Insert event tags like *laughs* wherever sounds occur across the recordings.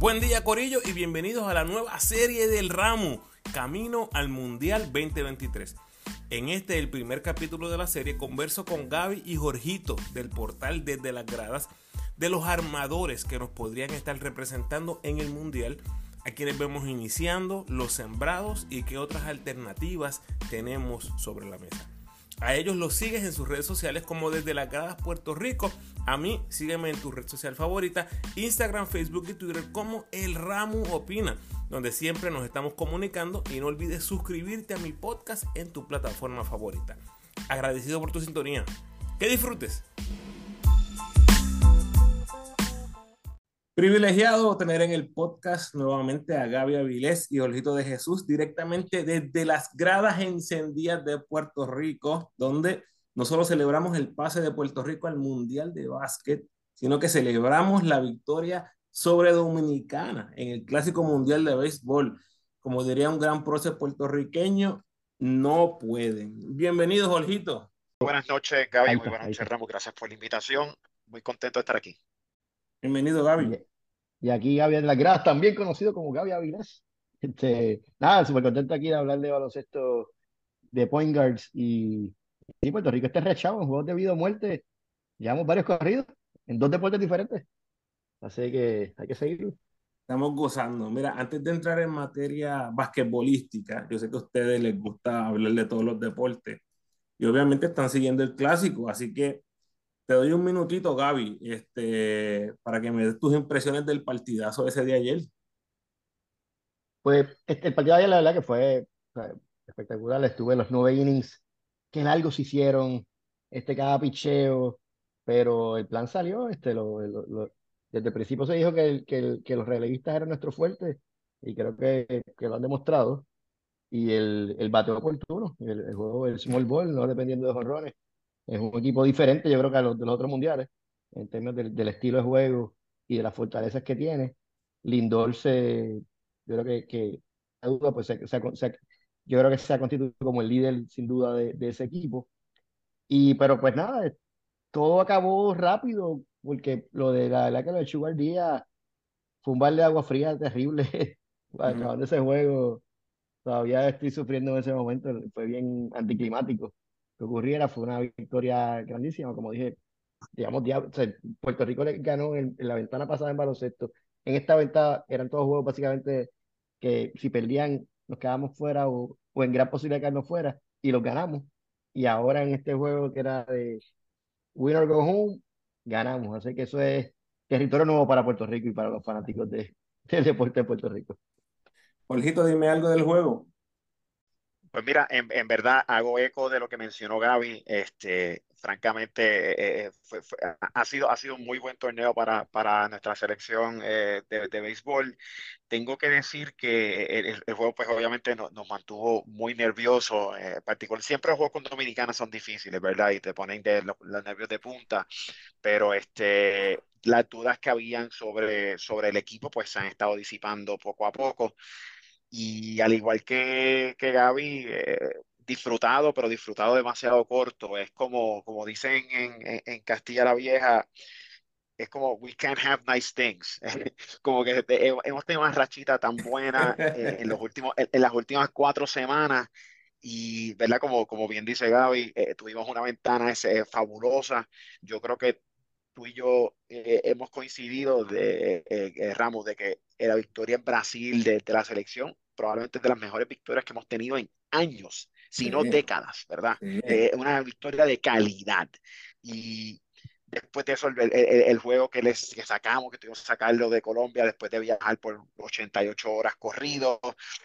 Buen día Corillo y bienvenidos a la nueva serie del ramo, Camino al Mundial 2023. En este, el primer capítulo de la serie, converso con Gaby y Jorgito del portal Desde las Gradas de los armadores que nos podrían estar representando en el Mundial, a quienes vemos iniciando, los sembrados y qué otras alternativas tenemos sobre la mesa. A ellos los sigues en sus redes sociales como desde las gradas Puerto Rico. A mí sígueme en tu red social favorita, Instagram, Facebook y Twitter como El Ramu Opina, donde siempre nos estamos comunicando y no olvides suscribirte a mi podcast en tu plataforma favorita. Agradecido por tu sintonía. Que disfrutes. Privilegiado tener en el podcast nuevamente a Gaby Avilés y Olito de Jesús directamente desde las gradas encendidas de Puerto Rico, donde no solo celebramos el pase de Puerto Rico al Mundial de Básquet, sino que celebramos la victoria sobre Dominicana en el Clásico Mundial de Béisbol. Como diría un gran prócer puertorriqueño, no pueden. Bienvenidos, Olito. Buenas noches, Gaby. Muy buenas noches, Ramos. Gracias por la invitación. Muy contento de estar aquí. Bienvenido, Gaby. Y aquí Gaby las Gradas, también conocido como Gaby Avilés. Este, nada, súper contento aquí de hablar de baloncesto de point guards y, y Puerto Rico está rechado en juegos de vida o muerte. Llevamos varios corridos en dos deportes diferentes. Así que hay que seguirlo. Estamos gozando. Mira, antes de entrar en materia basquetbolística, yo sé que a ustedes les gusta hablar de todos los deportes y obviamente están siguiendo el clásico, así que te doy un minutito, Gaby, este, para que me des tus impresiones del partidazo ese de ayer. Pues este, el partido de ayer, la verdad que fue espectacular. Estuve en los nueve innings, que largos hicieron, este, cada picheo, pero el plan salió. Este, lo, lo, desde el principio se dijo que, que, que, los relevistas eran nuestro fuerte y creo que, que lo han demostrado. Y el, el bateo oportuno, el, el juego del small ball, no dependiendo de jorrones es un equipo diferente, yo creo que a los de los otros mundiales, en términos del, del estilo de juego y de las fortalezas que tiene. Lindor se, yo creo que, que pues se, se, se, yo creo que se ha constituido como el líder sin duda de, de, ese equipo. Y, pero pues nada, todo acabó rápido, porque lo de la verdad que lo de Sugar Díaz fue un balde de agua fría terrible. *laughs* Acabando ese juego, todavía estoy sufriendo en ese momento, fue bien anticlimático que ocurriera. Fue una victoria grandísima, como dije, digamos, o sea, Puerto Rico le ganó en, en, la ventana pasada en baloncesto. En esta ventana eran todos juegos básicamente que si perdían nos quedábamos fuera o, o en gran posibilidad de quedarnos fuera y los ganamos. Y ahora en este juego que era de winner go home, ganamos. Así que eso es territorio nuevo para Puerto Rico y para los fanáticos de, *laughs* del deporte de Puerto Rico. Jorgito, dime algo del juego. Pues mira, en, en, verdad hago eco de lo que mencionó Gaby. Este, francamente, eh, fue, fue, ha, sido, ha sido un muy buen torneo para, para nuestra selección eh, de, de, béisbol. Tengo que decir que el, el juego, pues obviamente nos, nos mantuvo muy nerviosos. Eh, particular, siempre los juegos con Dominicana son difíciles, ¿verdad? Y te ponen de los, los nervios de punta. Pero este, las dudas que habían sobre, sobre el equipo, pues se han estado disipando poco a poco. Y al igual que, que Gaby, eh, disfrutado, pero disfrutado demasiado corto. Es como, como dicen en, en, Castilla la Vieja, es como, we can't have nice things. *laughs* como que hemos tenido una rachita tan buena eh, en, los *laughs* últimos, en, en, las últimas cuatro semanas. Y, ¿verdad? Como, como bien dice Gaby, eh, tuvimos una ventana ese, fabulosa. Yo creo que tú y yo eh, hemos coincidido de eh, Ramos de que la victoria en Brasil de, de, la selección probablemente es de las mejores victorias que hemos tenido en años, si no décadas, ¿verdad? Eh, una victoria de calidad. Y después de eso, el, el, el juego que les que sacamos, que tuvimos que sacarlo de Colombia después de viajar por 88 horas corridos,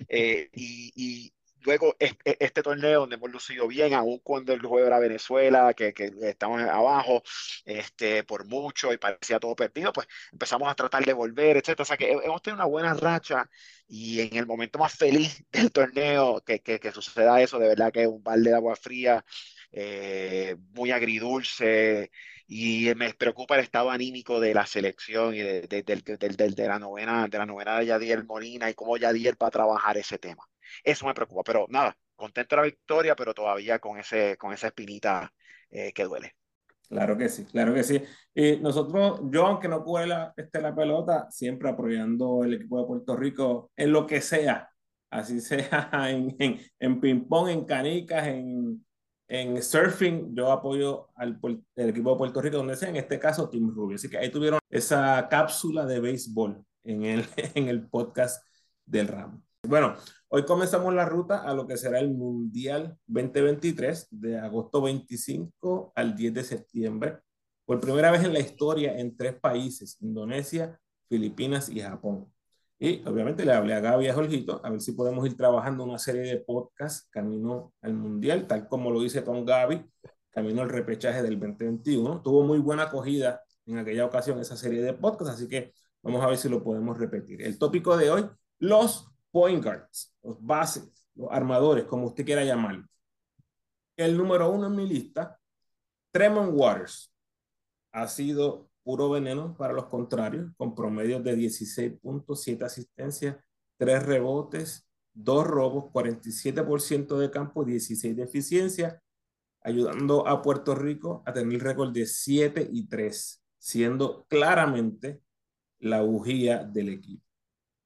eh, y, y, luego este torneo donde hemos lucido bien, aún cuando el juego era Venezuela, que, que estamos abajo este, por mucho y parecía todo perdido, pues empezamos a tratar de volver, etc. O sea que hemos tenido una buena racha y en el momento más feliz *laughs* del torneo que, que, que suceda eso, de verdad que es un balde de agua fría, eh, muy agridulce y me preocupa el estado anímico de la selección y de, de, de, de la novena de la novena de Yadier Molina y cómo Yadier va a trabajar ese tema. Eso me preocupa, pero nada, contento de la victoria, pero todavía con, ese, con esa espinita eh, que duele. Claro que sí, claro que sí. Y nosotros, yo aunque no pude la, este, la pelota, siempre apoyando el equipo de Puerto Rico en lo que sea, así sea *laughs* en, en, en ping-pong, en canicas, en, en surfing, yo apoyo al el equipo de Puerto Rico, donde sea, en este caso Team Rubio. Así que ahí tuvieron esa cápsula de béisbol en el, *laughs* en el podcast del ramo. Bueno, hoy comenzamos la ruta a lo que será el Mundial 2023 de agosto 25 al 10 de septiembre. Por primera vez en la historia en tres países, Indonesia, Filipinas y Japón. Y obviamente le hablé a Gaby y a Jorgito a ver si podemos ir trabajando una serie de podcasts camino al Mundial, tal como lo hice con Gaby, camino al repechaje del 2021. Tuvo muy buena acogida en aquella ocasión esa serie de podcasts, así que vamos a ver si lo podemos repetir. El tópico de hoy, los point guards, los bases, los armadores, como usted quiera llamarlo. El número uno en mi lista, Tremont Waters, ha sido puro veneno para los contrarios, con promedios de 16.7 asistencias, 3 rebotes, 2 robos, 47% de campo, 16 de eficiencia, ayudando a Puerto Rico a tener el récord de 7 y 3, siendo claramente la bujía del equipo.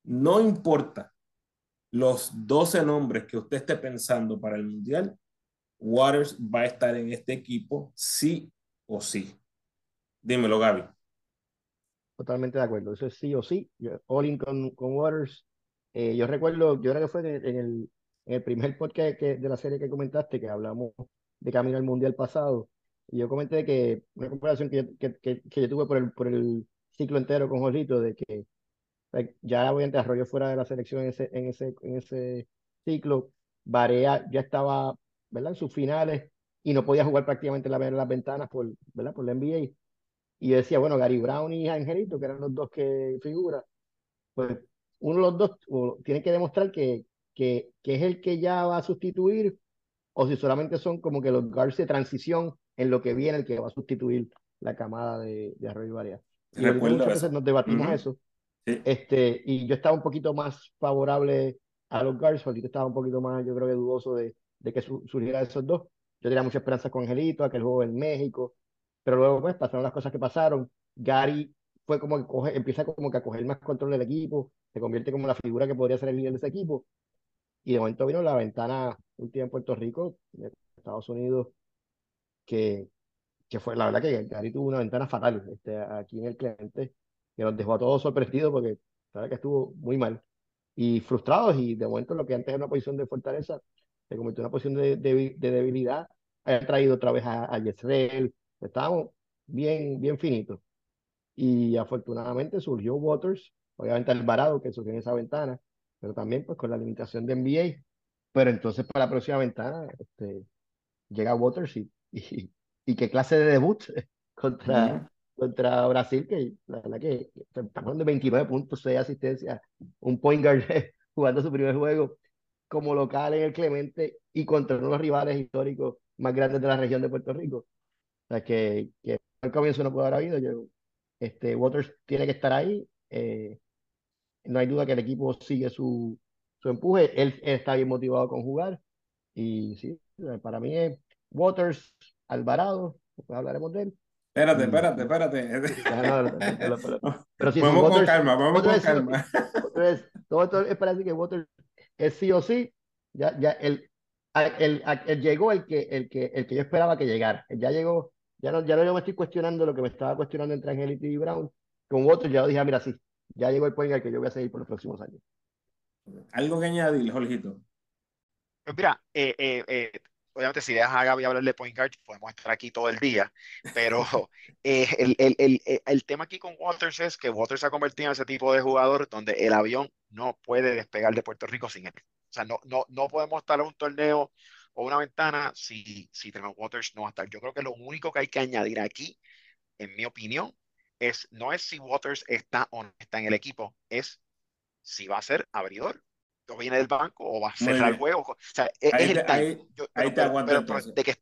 No importa los 12 nombres que usted esté pensando para el Mundial, Waters va a estar en este equipo sí o sí. Dímelo, Gaby. Totalmente de acuerdo. Eso es sí o sí. All in con, Waters. Eh, yo recuerdo, yo creo que fue en el, el primer podcast que, de la serie que comentaste, que hablamos de camino al Mundial pasado. Y yo comenté que una comparación que, yo tuve por el, por el ciclo entero con Jorrito, de que ya obviamente Arroyo fuera de la selección en ese, en ese, en ese ciclo, Barea ya estaba ¿verdad? en sus finales y no podía jugar prácticamente la, las ventanas por, ¿verdad? por la NBA. Y yo decía, bueno, Gary Brown y Angelito, que eran los dos que figuran, pues uno de los dos tiene que demostrar que, que, que, es el que ya va a sustituir, o si solamente son como que los guards de transición en lo que viene, el que va a sustituir la camada de, de Arroyo Barea. Y muchas veces nos debatimos eso este, y yo estaba un poquito más favorable a los Guards, porque estaba un poquito más, yo creo que dudoso de, de que surgiera esos dos. Yo tenía mucha esperanza con Angelito, aquel juego en México, pero luego pues pasaron las cosas que pasaron. Gary fue como que coge, empieza como que a coger más control del equipo, se convierte como la figura que podría ser el líder de ese equipo. Y de momento vino la ventana última en Puerto Rico, de Estados Unidos, que, que fue la verdad que Gary tuvo una ventana fatal este, aquí en el cliente que nos dejó a todos sorprendidos porque sabe que estuvo muy mal y frustrados y de momento lo que antes era una posición de fortaleza se convirtió en una posición de, de, debilidad. Ha traído otra vez a, a Yesrel, estábamos bien, bien finitos. Y afortunadamente surgió Waters, obviamente Alvarado que surgió en esa ventana, pero también pues con la limitación de NBA. Pero entonces para la próxima ventana este, llega Waters y, y, y qué clase de debut *laughs* contra, contra Brasil, que la verdad que hablando de 29 puntos, 6 asistencias, un point guard *laughs* jugando su primer juego como local en el Clemente y contra unos rivales históricos más grandes de la región de Puerto Rico. O sea, que, que al comienzo no puede haber habido. Yo, este, Waters tiene que estar ahí. Eh, no hay duda que el equipo sigue su, su empuje. Él, él, está bien motivado con jugar. Y sí, para mí es Waters, Alvarado, hablaremos de él, Espérate, espérate, espérate. *laughs* Pero si vamos con calma, vamos con calma. *laughs* Entonces, todo esto es para decir que Water es sí o sí, ya, ya el, el, el, llegó el que, el, que, el que yo esperaba que llegara. Ya llegó, ya no, ya no yo me estoy cuestionando lo que me estaba cuestionando entre Angelito y Brown. Con Water ya dije, ah, mira, sí, ya llegó el point al que yo voy a seguir por los próximos años. Algo que añadir, Jorgito. Pues mira, eh, eh, eh, obviamente si dejas a Gaby hablar de point guard, podemos estar aquí todo el día, pero *laughs* eh, el, el, el, eh, el, tema aquí con Waters es que Waters se ha convertido en ese tipo de jugador donde el avión no puede despegar de Puerto Rico sin él. O sea, no, no, no podemos estar en un torneo o una ventana si, si Waters no va a estar. Yo creo que lo único que hay que añadir aquí, en mi opinión, es no es si Waters está o no está en el equipo, es si va a ser abridor o viene del banco o va a cerrar el juego. O sea, es, ahí te, ahí, ahí te aguanta. de que,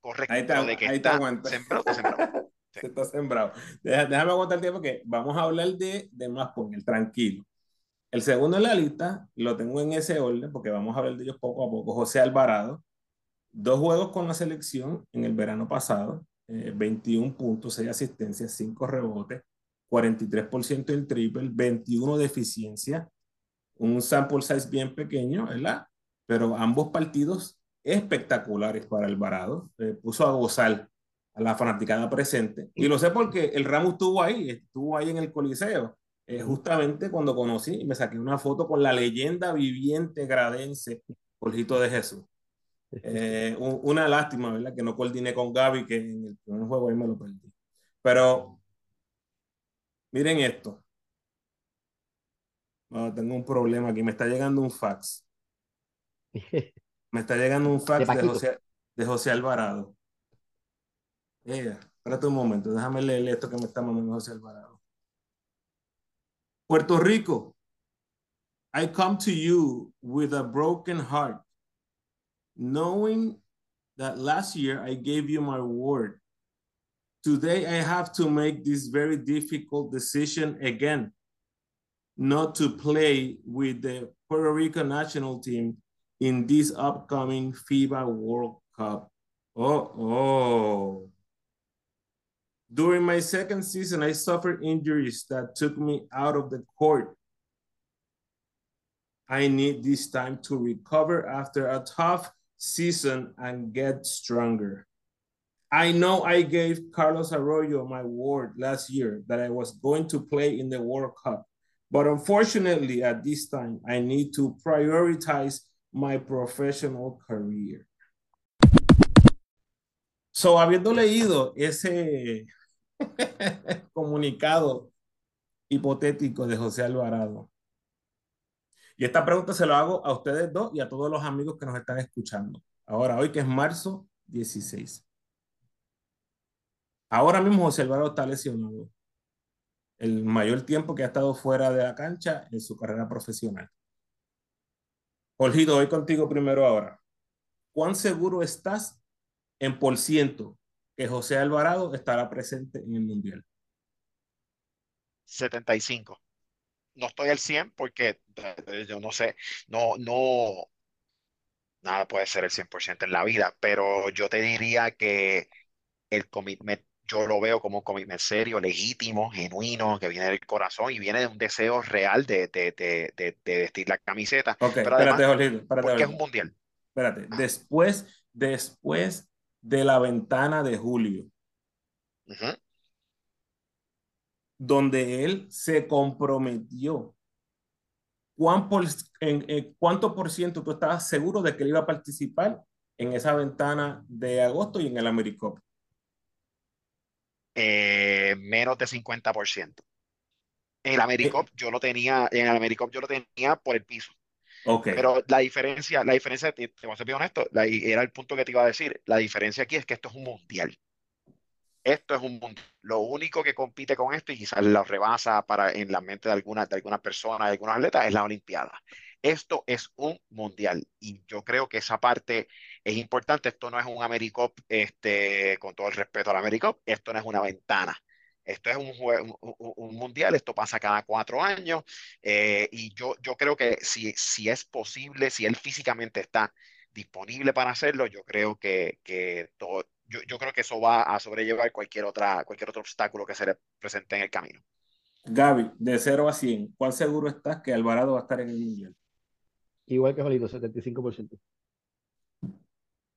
correcto, ahí te, de que ahí está aguanta. sembrado, está sembrado. *laughs* Sí. está sembrado. Déjame, déjame aguantar el tiempo que vamos a hablar de, de más con el tranquilo. El segundo en la lista lo tengo en ese orden porque vamos a hablar de ellos poco a poco. José Alvarado, dos juegos con la selección en el verano pasado, 21 eh, puntos, 6 asistencias, 5 rebotes, 43% en triple, 21 de eficiencia, un sample size bien pequeño, ¿verdad? Pero ambos partidos espectaculares para Alvarado. Eh, puso a gozar a la fanaticada presente. Y lo sé porque el Ramos estuvo ahí, estuvo ahí en el Coliseo. Eh, justamente cuando conocí y me saqué una foto con la leyenda viviente gradense, Jorgito de Jesús. Eh, una lástima, ¿verdad? Que no coordiné con Gaby, que en el primer juego ahí me lo perdí. Pero miren esto. Tengo un problema aquí. Me está llegando un fax. *laughs* Me está llegando un fax de, José, de José Alvarado. Yeah. Espérate un momento. Déjame leer esto que me está mandando José Alvarado. Puerto Rico. I come to you with a broken heart knowing that last year I gave you my word. Today I have to make this very difficult decision again, not to play with the Puerto Rico national team in this upcoming FIBA World Cup. Oh, oh. During my second season, I suffered injuries that took me out of the court. I need this time to recover after a tough season and get stronger. I know I gave Carlos Arroyo my word last year that I was going to play in the World Cup, but unfortunately, at this time, I need to prioritize my professional career. So, habiendo leído ese *laughs* comunicado hipotético de José Alvarado, Y esta pregunta se lo hago a ustedes dos y a todos los amigos que nos están escuchando. Ahora, hoy que es marzo 16. Ahora mismo José Álvaro está lesionado. El mayor tiempo que ha estado fuera de la cancha en su carrera profesional. Jorgito, voy contigo primero ahora. ¿Cuán seguro estás en por ciento que José Alvarado estará presente en el Mundial? 75 no estoy al 100 porque eh, yo no sé, no, no, nada puede ser el 100% en la vida, pero yo te diría que el commitment, yo lo veo como un commitment serio, legítimo, genuino, que viene del corazón y viene de un deseo real de, de, de, de vestir la camiseta. Ok, pero espérate, además, porque es un mundial. Espérate, después, después de la ventana de julio, donde él se comprometió. ¿Cuán por, en, ¿Cuánto por ciento tú estabas seguro de que él iba a participar en esa ventana de agosto y en el AmeriCup? Eh, menos de 50%. En el AmeriCup eh. yo lo tenía, en el AmeriCup yo lo tenía por el piso. Okay. Pero la diferencia, la diferencia, te, voy a ser bien honesto, era el punto que te iba a decir. La diferencia aquí es que esto es un mundial. Esto es un mundo. Lo único que compite con esto y quizás lo rebasa para, en la mente de algunas de alguna personas, de algunos atletas, es la Olimpiada. Esto es un mundial y yo creo que esa parte es importante. Esto no es un AmeriCup, este, con todo el respeto al AmeriCup, esto no es una ventana. Esto es un, un, un, mundial, esto pasa cada cuatro años eh, y yo, yo creo que si, si es posible, si él físicamente está disponible para hacerlo, yo creo que, que todo, yo, yo, creo que eso va a sobrellevar cualquier, otra, cualquier otro obstáculo que se le presente en el camino. Gaby, de 0 a 100, ¿cuál seguro estás que Alvarado va a estar en el Mundial? Igual que Jolito, 75%.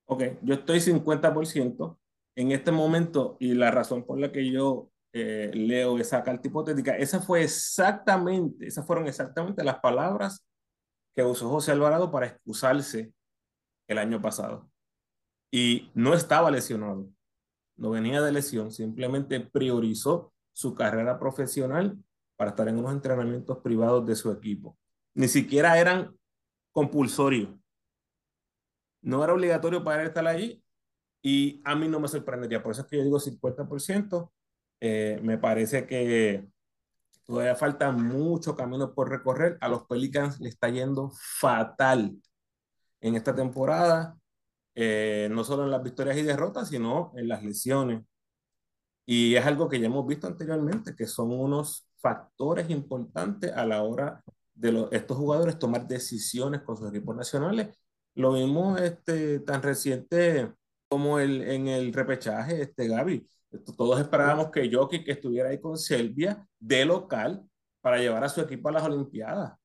Ok, yo estoy 50% en este momento y la razón por la que yo eh, leo esa carta hipotética, esa fue exactamente, esas fueron exactamente las palabras que usó José Alvarado para excusarse el año pasado y no estaba lesionado, no venía de lesión, simplemente priorizó su carrera profesional para estar en unos entrenamientos privados de su equipo. Ni siquiera eran compulsorios. No era obligatorio para él estar allí y a mí no me sorprendería. Por eso es que yo digo 50%. Eh, me parece que todavía falta mucho camino por recorrer. A los Pelicans le está yendo fatal en esta temporada. Eh, no solo en las victorias y derrotas, sino en las lesiones. Y es algo que ya hemos visto anteriormente, que son unos factores importantes a la hora de estos jugadores tomar decisiones con sus equipos nacionales. Lo vimos este, tan reciente como el, en el repechaje, este Gaby. Todos esperábamos que Jokic estuviera ahí con Serbia de local para llevar a su equipo a las Olimpiadas.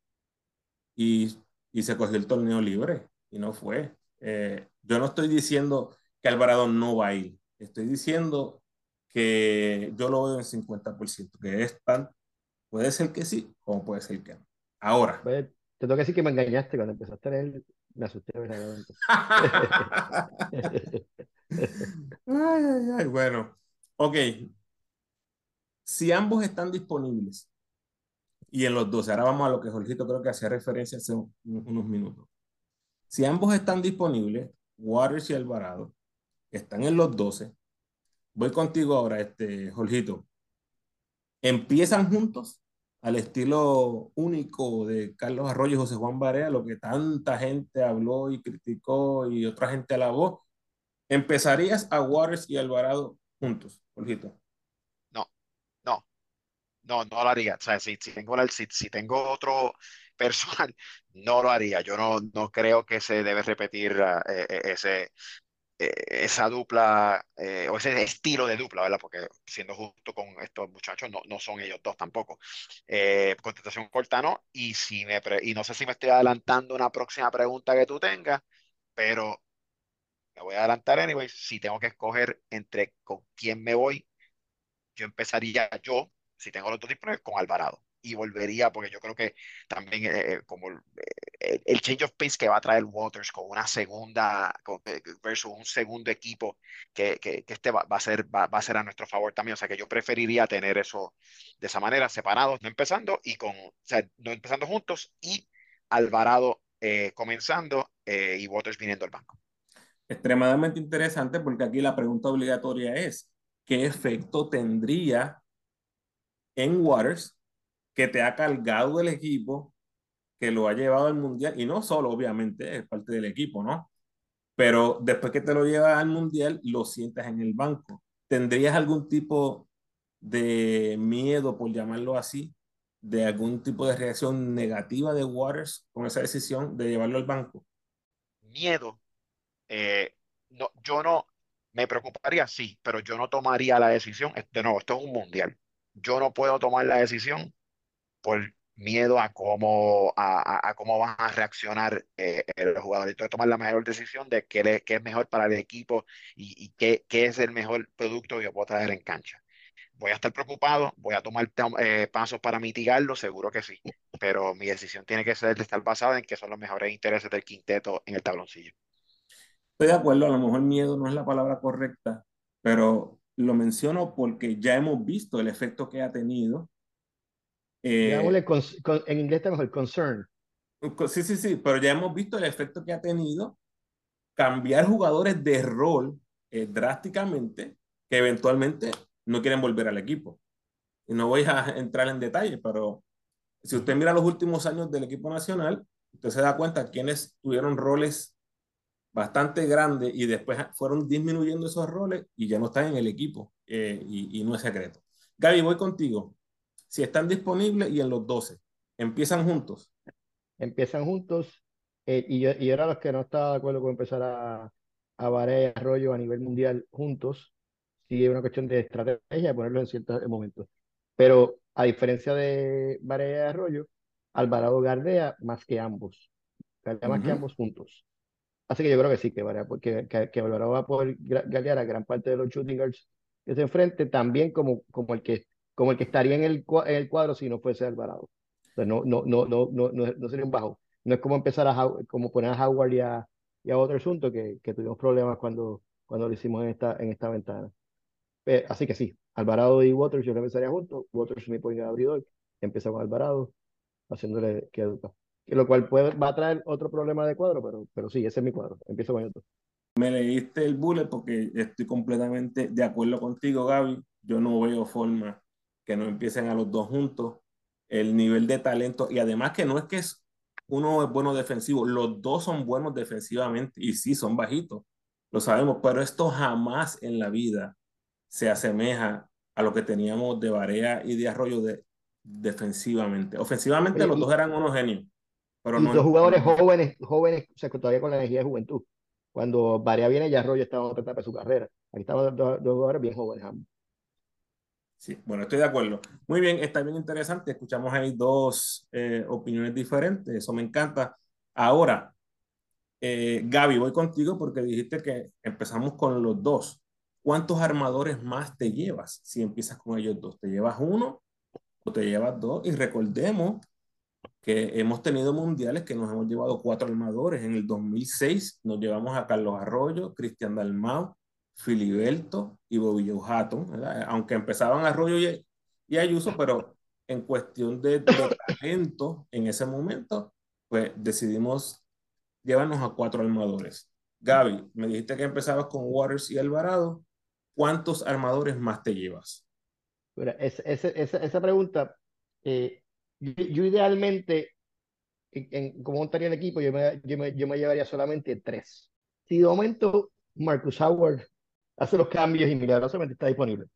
Y, y se cogió el torneo libre y no fue. Eh, yo no estoy diciendo que Alvarado no va a ir. Estoy diciendo que yo lo veo en 50%, que es tan, puede ser que sí, como puede ser que no. Ahora. Pues, te tengo que decir que me engañaste cuando empezaste a leer, me asusté. *laughs* ay, ay, ay, bueno, ok. Si ambos están disponibles, y en los dos, ahora vamos a lo que Jorgito creo que hacía referencia hace unos minutos. Si ambos están disponibles, Waters y Alvarado, están en los 12. Voy contigo ahora, este, Jorgito. ¿Empiezan juntos al estilo único de Carlos Arroyo y José Juan Barea, lo que tanta gente habló y criticó y otra gente alabó? ¿Empezarías a Waters y Alvarado juntos, Jorgito? No, no, no, no lo haría. O sea, si, si tengo, si, si tengo otro *laughs* personal, no lo haría. Yo no, no creo que se debe repetir eh, eh, ese, eh, esa dupla o ese estilo de dupla, ¿verdad? Porque siendo justo con estos muchachos, no, no son ellos dos tampoco. contestación corta, no. Y, si me y no sé si me estoy adelantando una próxima pregunta que tú tengas, pero me voy a adelantar anyway. Si tengo que escoger entre con quién me voy, yo empezaría yo, si tengo los dos disponibles, con Alvarado y volvería, porque yo creo que también eh, eh, como eh, el, change of pace que va a traer Waters con una segunda, con, versus un segundo equipo, que, que, que este va, va, a ser, va, va, a ser a nuestro favor también. O sea que yo preferiría tener eso de esa manera, separados, no empezando, y con, o sea, no empezando juntos y Alvarado comenzando y Waters viniendo al banco. Extremadamente interesante porque aquí la pregunta obligatoria es, ¿qué efecto tendría en Waters que te ha cargado el equipo, que lo ha llevado al mundial, y no solo, obviamente, es parte del equipo, ¿no? Pero después que te lo llevas al mundial, lo sientas en el banco. ¿Tendrías algún tipo de miedo, por llamarlo así, de algún tipo de reacción negativa de Waters con esa decisión de llevarlo al banco? Miedo. Eh, no, yo no, me preocuparía, sí, pero yo no tomaría la decisión. De nuevo, esto es un mundial. Yo no puedo tomar la decisión por miedo a cómo, a, a cómo van a reaccionar eh, los jugadores. Entonces, tomar la mejor decisión de qué, qué es mejor para el equipo y, y qué, qué, es el mejor producto que yo puedo traer en cancha. Voy a estar preocupado, voy a tomar eh, pasos para mitigarlo, seguro que sí, pero mi decisión tiene que ser de estar basada en que son los mejores intereses del quinteto en el tabloncillo. Estoy de acuerdo, a lo mejor miedo no es la palabra correcta, pero lo menciono porque ya hemos visto el efecto que ha tenido eh, en inglés tenemos el concern. Sí, sí, sí, pero ya hemos visto el efecto que ha tenido cambiar jugadores de rol eh, drásticamente que eventualmente no quieren volver al equipo. Y no voy a *laughs* entrar en detalle, pero si usted mira los últimos años del equipo nacional, usted se da cuenta quienes tuvieron roles bastante grandes y después fueron disminuyendo esos roles y ya no están en el equipo. Eh, y, y no es secreto. Gaby, voy contigo si están disponibles y en los 12. ¿Empiezan juntos? Empiezan juntos. Eh, y, yo, y era los que no estaba de acuerdo con empezar a, a Varela y Arroyo a nivel mundial juntos. Sí, es una cuestión de estrategia, de ponerlos en ciertos momentos. Pero a diferencia de Varela y Arroyo, Alvarado Gardea más que ambos. Gardea más que ambos juntos. Así que yo creo que sí, que, porque, que, que Alvarado va a poder galdear a gran parte de los shooting guards que se enfrente, también como, como el que como el que estaría en el, en el cuadro si no fuese Alvarado. O no, no, no, no, no, no, sería un bajo. No es como empezar a como poner a Howard y a, y a otro asunto que, que, tuvimos problemas cuando, cuando lo hicimos en esta, en esta ventana. así que sí, Alvarado y Waters yo lo empezaría juntos. Waters me pone abridor, empieza con Alvarado, haciéndole que educa. Lo cual puede, va a traer otro problema de cuadro, pero, pero sí, ese es mi cuadro. Empiezo con otro. Me leíste el bullet porque estoy completamente de acuerdo contigo, Gaby. Yo no veo forma que no empiecen a los dos juntos, el nivel de talento y además que no es que es, uno es bueno defensivo, los dos son buenos defensivamente y sí, son bajitos, lo sabemos, pero esto jamás en la vida se asemeja a lo que teníamos de Barea y de Arroyo de, defensivamente. Ofensivamente los dos eran unos genios. Pero y dos jugadores jóvenes, jóvenes, o sea, todavía con la energía de juventud. Cuando Varea viene, ya Arroyo estaba en otra etapa de su carrera. Aquí estaban dos, dos jugadores bien jóvenes ambos. Sí, bueno, estoy de acuerdo. Muy bien, está bien interesante. Escuchamos ahí dos eh, opiniones diferentes, eso me encanta. Ahora, eh, Gaby, voy contigo porque dijiste que empezamos con los dos. ¿Cuántos armadores más te llevas si empiezas con ellos dos? ¿Te llevas uno o te llevas dos? Y recordemos que hemos tenido mundiales que nos hemos llevado cuatro armadores. En el 2006 nos llevamos a Carlos Arroyo, Cristian Dalmau, Filiberto y Bobillo Hatton, aunque empezaban Arroyo y, y, Ayuso, pero en cuestión de, de talento en ese momento, pues decidimos llevarnos a cuatro armadores. Gaby, me dijiste que empezabas con Waters y Alvarado. ¿Cuántos armadores más te llevas? esa, esa, pregunta, eh, yo, idealmente, en, como montaría el equipo, yo, me, yo me llevaría solamente tres. Si de momento Marcus Howard hace los cambios y milagrosamente está disponible.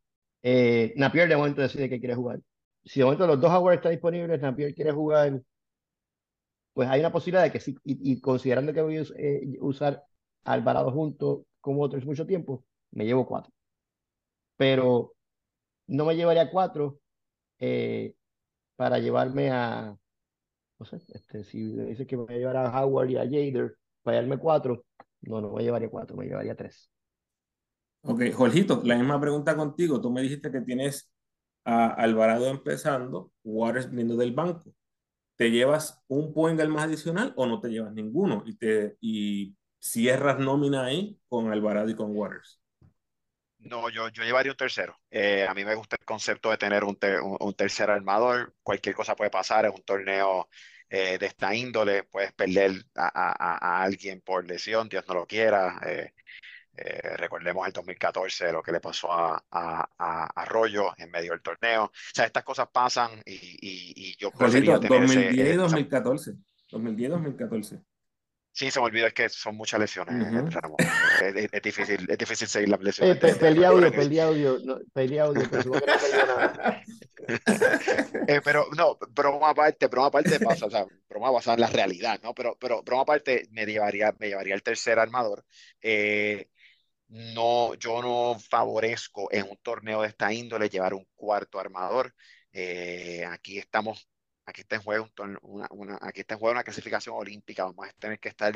Eh, Napier de momento decide que quiere jugar. Si de momento los dos Howard están disponibles, Napier quiere jugar, pues hay una posibilidad de que sí, y, considerando que voy a eh, usar Alvarado junto con otros mucho tiempo, me llevo cuatro. Pero no me llevaría cuatro eh, para llevarme a, no sé, este, si dice que me voy a llevar a Howard y a Jader, para llevarme cuatro, no, no me llevaría cuatro, me llevaría tres. Ok, Jorgito, la misma pregunta contigo. Tú me dijiste que tienes a Alvarado empezando, Waters viniendo del banco. ¿Te llevas un point más adicional o no te llevas ninguno? Y, te, y cierras nómina ahí con Alvarado y con Waters. No, yo, yo llevaría un tercero. Eh, a mí me gusta el concepto de tener un, un, tercer armador. Cualquier cosa puede pasar, es un torneo eh, de esta índole, puedes perder a, a, a, alguien por lesión, Dios no lo quiera. Eh, eh, recordemos el 2014, lo que le pasó a, a, Arroyo en medio del torneo. O sea, estas cosas pasan y, y, y yo preferiría 2010 y 2014. 2010 2014. Sí, se me olvidó, es que son muchas lesiones. es, es, difícil, es difícil seguir las lesiones. Eh, peli audio, *laughs* peli audio, no, peli audio, pero no eh, pero no, broma aparte, broma aparte pasa, o sea, broma basada en la realidad, ¿no? Pero, pero broma aparte me llevaría, me llevaría el tercer armador. Eh, no, yo no favorezco en un torneo de esta índole llevar un cuarto armador. Eh, aquí estamos, aquí está en juego una, clasificación olímpica. Vamos a tener que estar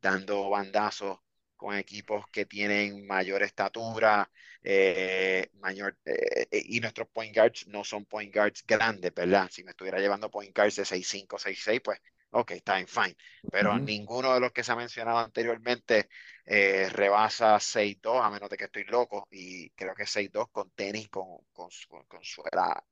dando bandazos con equipos que tienen mayor estatura, eh, mayor, eh, y nuestros point guards no son point guards grandes, ¿verdad? Si me estuviera llevando point guards de 6'5, 6'6, pues ok, está en fine. Pero ninguno de los que se ha mencionado anteriormente eh, rebasa 6'2, a menos de que estoy loco, y creo que 6'2 con tenis con, con, con, suela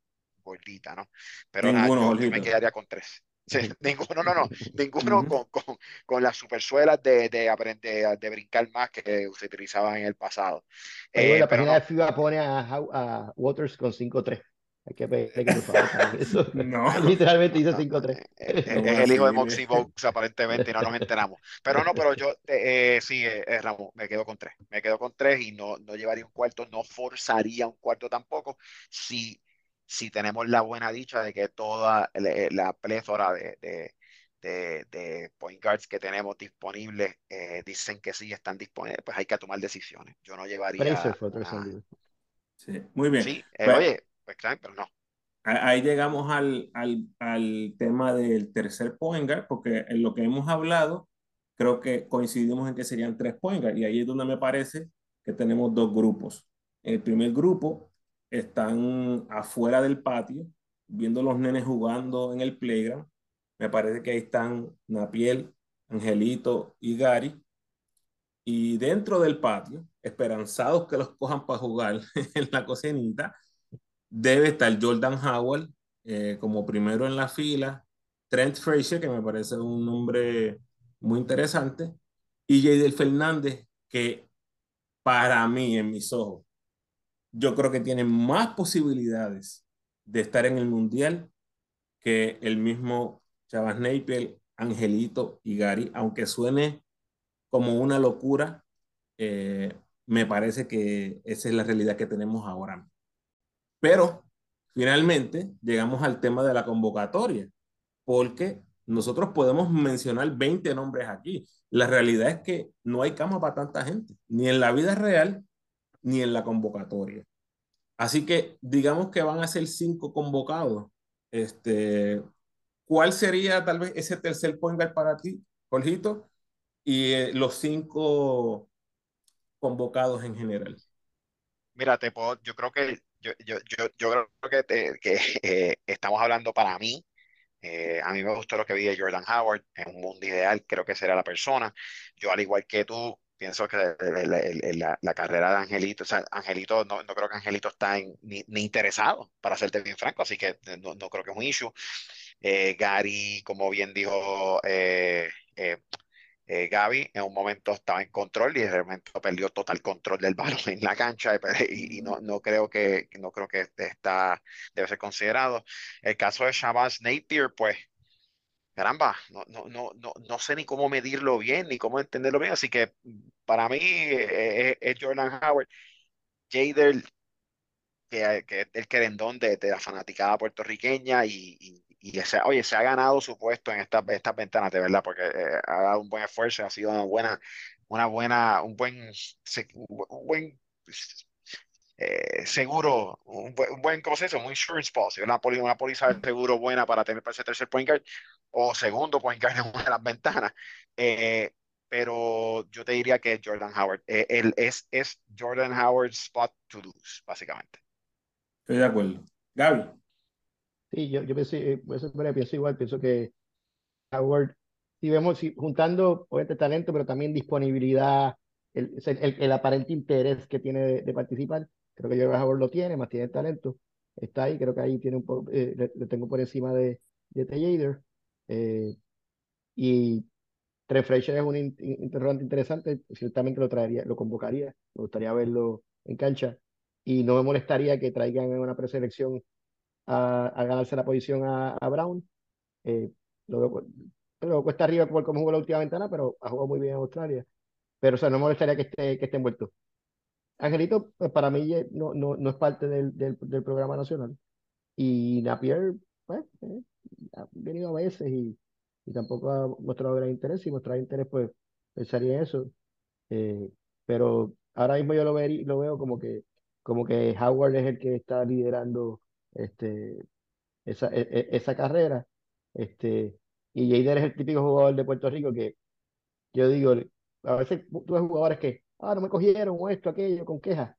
gordita, ¿no? Pero nada, yo, me quedaría con 3. *laughs* *laughs* ninguno, no, no, ninguno con, con, con, las supersuelas de, de, aprender, de brincar más que se utilizaban en el pasado. Eh, la página de FIBA pone a, a Waters con 5'3. Hay que pedirle que eso. *laughs* no. *laughs* Literalmente dice 5-3. Eh, eh, es, el hijo de Moxie Box, aparentemente, y no nos enteramos. Pero no, pero yo eh, sí, eh, Ramón, me quedo con tres. Me quedo con tres y no, no llevaría un cuarto, no forzaría un cuarto tampoco. Si, si tenemos la buena dicha de que toda la, la plétora de, de, de, de, point guards que tenemos disponibles dicen que sí están disponibles, pues hay que tomar decisiones. Yo no llevaría. sí, muy bien. Sí, pues, oye pero no. Ahí llegamos al, al, al tema del tercer point guard, porque en lo que hemos hablado, creo que coincidimos en que serían tres point guard, y ahí es donde me parece que tenemos dos grupos. El primer grupo están afuera del patio, viendo los nenes jugando en el playground. Me parece que ahí están Napiel, Angelito y Gary. Y dentro del patio, esperanzados que los cojan para jugar *laughs* en la cocinita, debe estar Jordan Howard eh, como primero en la fila, Trent Frazier, que me parece un nombre muy interesante, y Jadel Fernández, que para mí, en mis ojos, yo creo que tiene más posibilidades de estar en el Mundial que el mismo Chavas Napier, Angelito y Gary, aunque suene como una locura, eh, me parece que esa es la realidad que tenemos ahora. Pero finalmente llegamos al tema de la convocatoria, porque nosotros podemos mencionar 20 nombres aquí. La realidad es que no hay cama para tanta gente, ni en la vida real, ni en la convocatoria. Así que digamos que van a ser cinco convocados. Este, ¿Cuál sería tal vez ese tercer point para ti, Jorgito? Y eh, los cinco convocados en general. Mira, te puedo, yo creo que yo, yo, yo, yo creo que, que *laughs* eh, estamos hablando para mí eh, a mí me gustó lo que vi de Jordan Howard. En un mundo ideal, creo que será la persona. Yo, al igual que tú, pienso que la, la, carrera de Angelito, o sea, Angelito, no, no creo que Angelito está ni, ni, interesado, para serte bien franco, así que no, no creo que es un issue. Eh, Gary, como bien dijo eh, eh, Gaby en un momento estaba en control y de momento perdió total control del balón *laughs* en la cancha y, no, no, creo que, no creo que está, debe ser considerado. El caso de Shabazz Napier, pues, caramba, no, no, no, no, no sé ni cómo medirlo bien, ni cómo entenderlo bien, así que para mí eh, eh, es Jordan Howard. Jader, que, el querendón de, de la fanaticada puertorriqueña y y ese, oye, se ha ganado su puesto en estas estas ventanas, de verdad, porque eh, ha dado un buen esfuerzo, ha sido una buena, una buena, un buen, un buen eh, seguro, un buen, un buen, ¿cómo se dice? Un insurance policy, una, una póliza de seguro buena para tener para ese tercer point guard o segundo point guard en una de las ventanas. Eh, pero yo te diría que Jordan Howard. él es, es Jordan Howard's spot to lose, básicamente. Estoy de acuerdo. Gaby. Sí, yo, yo pienso, eh, pienso igual, pienso que Howard, si vemos, si, juntando obviamente talento, pero también disponibilidad, el, el, el aparente interés que tiene de, participar, creo que yo Howard lo tiene, más tiene talento, está ahí, creo que ahí tiene un eh, le, tengo por encima de, de Taylor, eh, y Frazier es un interrogante interesante, ciertamente lo traería, lo convocaría, me gustaría verlo en cancha, y no me molestaría que traigan una preselección a, ganarse la posición a, Brown. Eh, lo cuesta arriba por cómo jugó la última ventana, pero ha jugado muy bien en Australia. Pero, o sea, no me molestaría que esté, que esté envuelto. Angelito, pues para mí no, no, no es parte del, del, del, programa nacional. Y Napier, pues, eh, ha venido a veces y, y, tampoco ha mostrado gran interés. Si mostrara interés, pues pensaría en eso. Eh, pero ahora mismo yo lo, ver, lo veo como que, como que Howard es el que está liderando este, esa, e, e, esa carrera. Este, y Jader es el típico jugador de Puerto Rico que yo digo, a veces tú ves jugadores que, ah, no me cogieron, o esto, aquello, con quejas.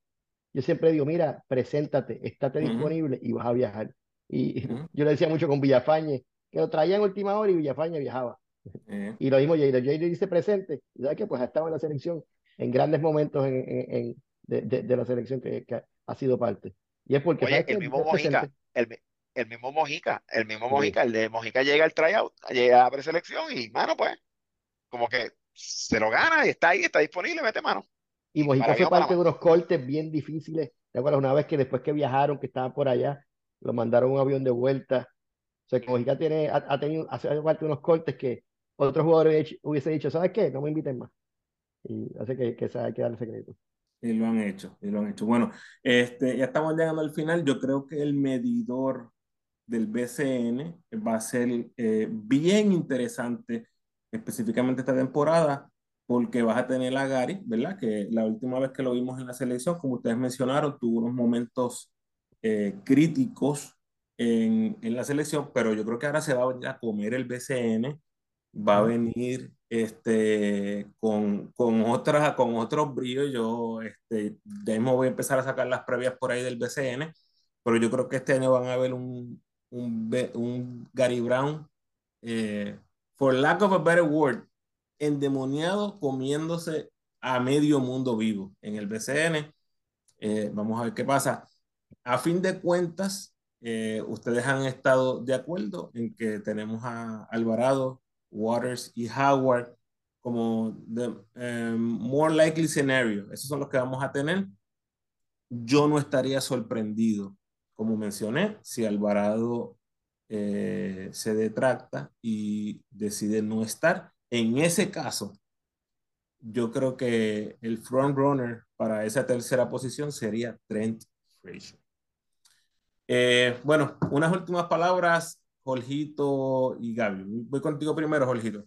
Yo siempre digo, mira, preséntate, estate disponible y vas a viajar. Y *laughs* yo le decía mucho con Villafañe, que lo traía en última hora y Villafañe viajaba. Y lo mismo Jader. Jader dice presente, y sabes que pues ha estado en la selección en grandes momentos en, en, de, de, la selección que, que, ha sido parte. Y es porque Oye, el mismo Mojica, el, el, mismo Mojica, el mismo Mojica, el de Mojica llega al tryout, llega a la preselección y, mano, pues, como que se lo gana y está ahí, está disponible, mete mano. Y Mojica fue parte de unos cortes bien difíciles. ¿Te acuerdas? Una vez que después que viajaron, que estaban por allá, lo mandaron un avión de vuelta. O sea, que Mojica tiene, ha, tenido, hace parte de unos cortes que otros jugadores hubiese dicho, ¿sabes qué? No me inviten más. Y hace que, que que dar el secreto. Y lo han hecho, y lo han hecho. Bueno, este, ya estamos llegando al final. Yo creo que el medidor del BCN va a ser eh, bien interesante, específicamente esta temporada, porque vas a tener a Gary, ¿verdad? Que la última vez que lo vimos en la selección, como ustedes mencionaron, tuvo unos momentos eh, críticos en, en, la selección, pero yo creo que ahora se va a comer el BCN, va a venir este, con, con, otra, con otros brillos. Yo este, ya mismo voy a empezar a sacar las previas por ahí del BCN, pero yo creo que este año van a ver un, un, un Gary Brown, eh, for lack of a better word, endemoniado comiéndose a medio mundo vivo en el BCN. Eh, vamos a ver qué pasa. A fin de cuentas, eh, ustedes han estado de acuerdo en que tenemos a Alvarado Waters y Howard como the em, more likely scenario. Esos son los que vamos a tener. Yo no estaría sorprendido, como mencioné, si Alvarado eh, se detracta y decide no estar. En ese caso, yo creo que el front runner para esa tercera posición sería Trent Frazier. Eh, bueno, unas últimas palabras Jorgito y Gaby. Voy contigo primero, Jorgito.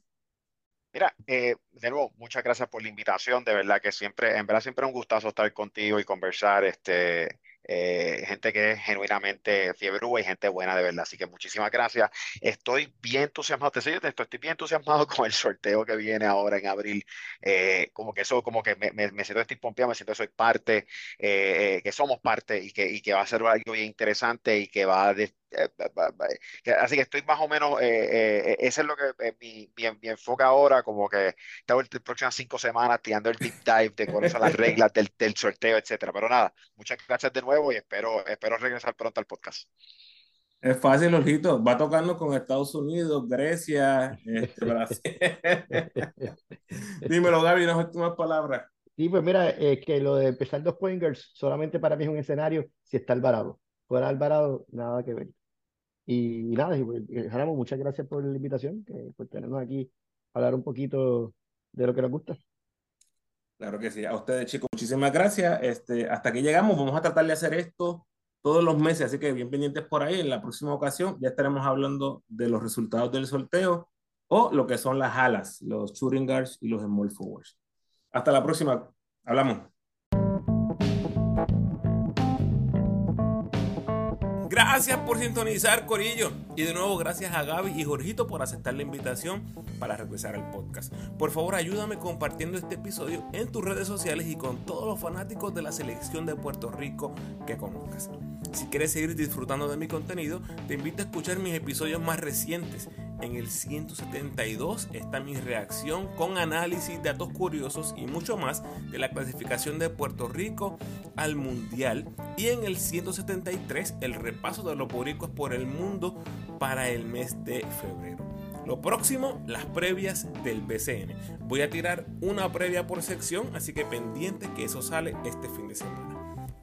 Mira, eh, de nuevo, muchas gracias por la invitación. De verdad que siempre, en verdad, siempre es un gustazo estar contigo y conversar. Este, eh, gente que es genuinamente fiebre y gente buena de verdad. Así que muchísimas gracias. Estoy bien entusiasmado, te esto, estoy bien entusiasmado *laughs* con el sorteo que viene ahora en abril. Eh, como que eso, como que me, me, me siento estoy pompeado, me siento que soy parte, eh, que somos parte y que, y que va a ser algo bien interesante y que va a así que estoy más o menos, eh, ese es lo que mi, mi, enfoque ahora, como que tengo las próximas cinco semanas tirando el deep dive de cuáles son las reglas del, del sorteo, etcétera. Pero nada, muchas gracias de nuevo y espero, espero regresar pronto al podcast. Es fácil, Ojito. Va tocando con Estados Unidos, Grecia, este, *laughs* Brasil. *laughs* Dímelo, Gaby, no últimas palabras. Sí, pues mira, es que lo de empezar dos pointers solamente para mí es un escenario si está Alvarado. Fuera Alvarado, nada que ver. Y, nada, y, pues, muchas gracias por la invitación, que, por tenernos aquí a hablar un poquito de lo que nos gusta. Claro que sí. A ustedes, chicos, muchísimas gracias. Este, hasta que llegamos, vamos a tratar de hacer esto todos los meses, así que bien pendientes por ahí. En la próxima ocasión ya estaremos hablando de los resultados del sorteo o lo que son las alas, los shooting guards y los small forwards. Hasta la próxima. Hablamos. Gracias por sintonizar, Corillo. Y de nuevo, gracias a Gaby y Jorgito por aceptar la invitación para regresar al podcast. Por favor, ayúdame compartiendo este episodio en tus redes sociales y con todos los fanáticos de la selección de Puerto Rico que conozcas. Si quieres seguir disfrutando de mi contenido, te invito a escuchar mis episodios más recientes en el 172 está mi reacción con análisis, datos curiosos y mucho más de la clasificación de Puerto Rico al Mundial. Y en el 173 el repaso de los boricuas por el mundo para el mes de febrero. Lo próximo, las previas del BCN. Voy a tirar una previa por sección, así que pendiente que eso sale este fin de semana.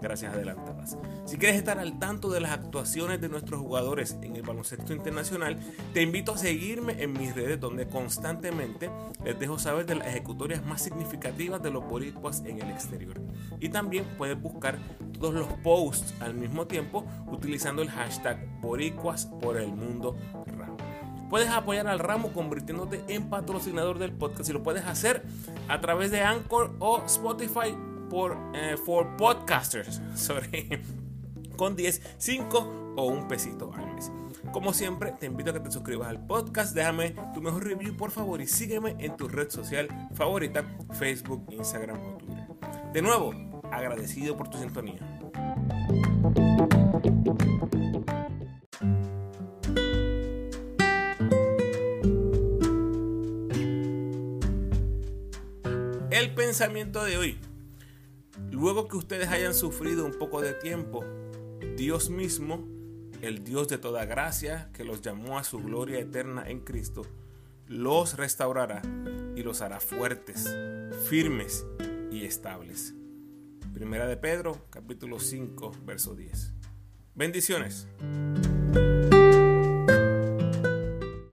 gracias adelantadas. Si quieres estar al tanto de las actuaciones de nuestros jugadores en el baloncesto internacional, te invito a seguirme en mis redes donde constantemente les dejo saber de las ejecutorias más significativas de los boricuas en el exterior. Y también puedes buscar todos los posts al mismo tiempo utilizando el hashtag boricuas por el mundo. Puedes apoyar al ramo convirtiéndote en patrocinador del podcast y lo puedes hacer a través de Anchor o Spotify por eh, for podcasters, *laughs* sorry, con 10, 5 o un pesito al mes. Como siempre, te invito a que te suscribas al podcast, déjame tu mejor review por favor y sígueme en tu red social favorita, Facebook, Instagram o Twitter. De nuevo, agradecido por tu sintonía. El pensamiento de hoy Luego que ustedes hayan sufrido un poco de tiempo, Dios mismo, el Dios de toda gracia, que los llamó a su gloria eterna en Cristo, los restaurará y los hará fuertes, firmes y estables. Primera de Pedro, capítulo 5, verso 10. Bendiciones.